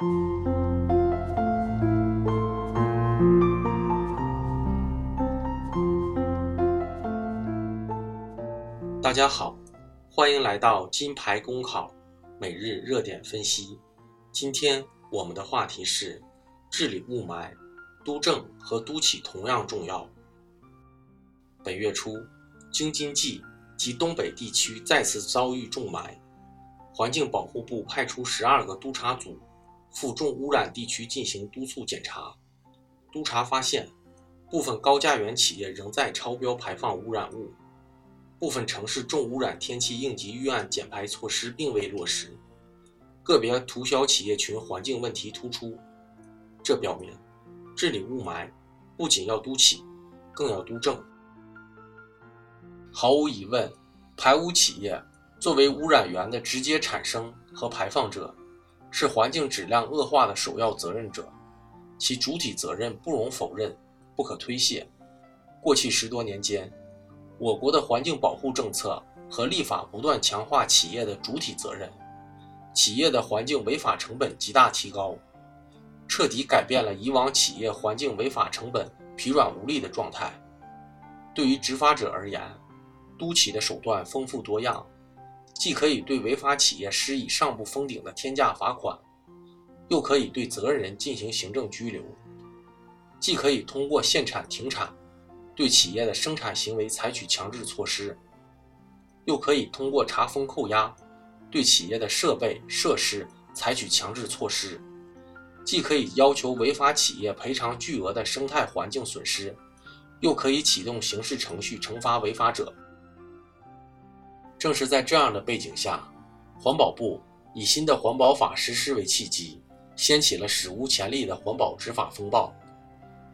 大家好，欢迎来到金牌公考每日热点分析。今天我们的话题是治理雾霾，都正和都起同样重要。本月初，京津冀及东北地区再次遭遇重霾，环境保护部派出十二个督查组赴重污染地区进行督促检查。督查发现，部分高架园企业仍在超标排放污染物。部分城市重污染天气应急预案减排措施并未落实，个别涂销企业群环境问题突出。这表明，治理雾霾不仅要督企，更要督正。毫无疑问，排污企业作为污染源的直接产生和排放者，是环境质量恶化的首要责任者，其主体责任不容否认，不可推卸。过去十多年间，我国的环境保护政策和立法不断强化企业的主体责任，企业的环境违法成本极大提高，彻底改变了以往企业环境违法成本疲软无力的状态。对于执法者而言，督企的手段丰富多样，既可以对违法企业施以上不封顶的天价罚款，又可以对责任人进行行政拘留，既可以通过限产停产。对企业的生产行为采取强制措施，又可以通过查封扣押，对企业的设备设施采取强制措施，既可以要求违法企业赔偿巨额的生态环境损失，又可以启动刑事程序惩罚违法者。正是在这样的背景下，环保部以新的环保法实施为契机，掀起了史无前例的环保执法风暴。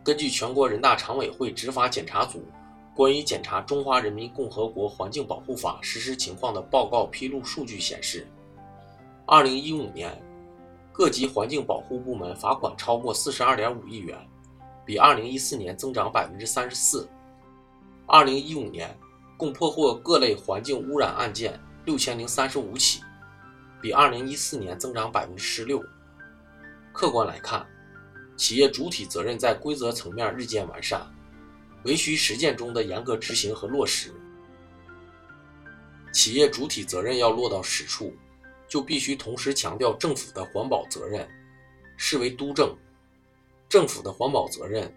根据全国人大常委会执法检查组关于检查《中华人民共和国环境保护法》实施情况的报告披露数据显示，二零一五年各级环境保护部门罚款超过四十二点五亿元，比二零一四年增长百分之三十四。二零一五年共破获各类环境污染案件六千零三十五起，比二零一四年增长百分之十六。客观来看。企业主体责任在规则层面日渐完善，唯需实践中的严格执行和落实。企业主体责任要落到实处，就必须同时强调政府的环保责任，视为督政。政府的环保责任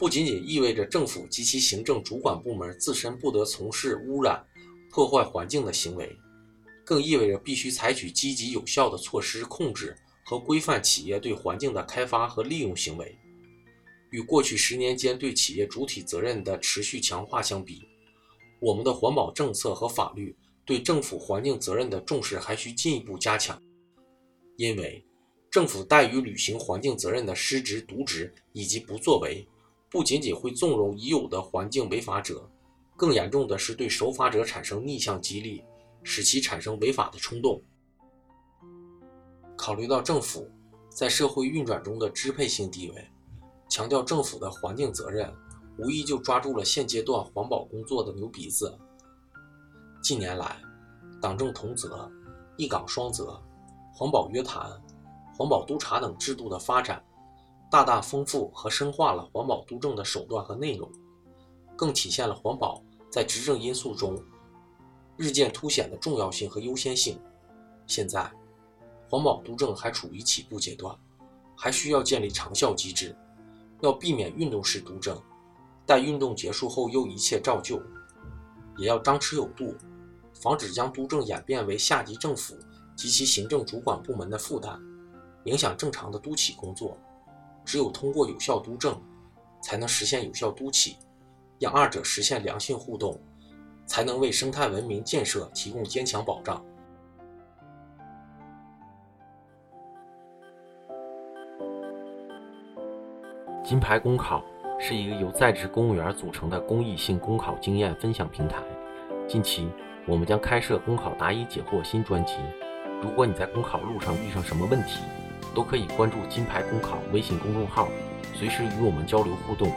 不仅仅意味着政府及其行政主管部门自身不得从事污染、破坏环境的行为，更意味着必须采取积极有效的措施控制。和规范企业对环境的开发和利用行为，与过去十年间对企业主体责任的持续强化相比，我们的环保政策和法律对政府环境责任的重视还需进一步加强。因为政府怠于履行环境责任的失职渎职以及不作为，不仅仅会纵容已有的环境违法者，更严重的是对守法者产生逆向激励，使其产生违法的冲动。考虑到政府在社会运转中的支配性地位，强调政府的环境责任，无疑就抓住了现阶段环保工作的牛鼻子。近年来，党政同责、一岗双责、环保约谈、环保督查等制度的发展，大大丰富和深化了环保督政的手段和内容，更体现了环保在执政因素中日渐凸显的重要性和优先性。现在。环保督政还处于起步阶段，还需要建立长效机制，要避免运动式督政，待运动结束后又一切照旧，也要张弛有度，防止将督政演变为下级政府及其行政主管部门的负担，影响正常的督企工作。只有通过有效督政，才能实现有效督企，让二者实现良性互动，才能为生态文明建设提供坚强保障。金牌公考是一个由在职公务员组成的公益性公考经验分享平台。近期，我们将开设公考答疑解惑新专辑。如果你在公考路上遇上什么问题，都可以关注金牌公考微信公众号，随时与我们交流互动。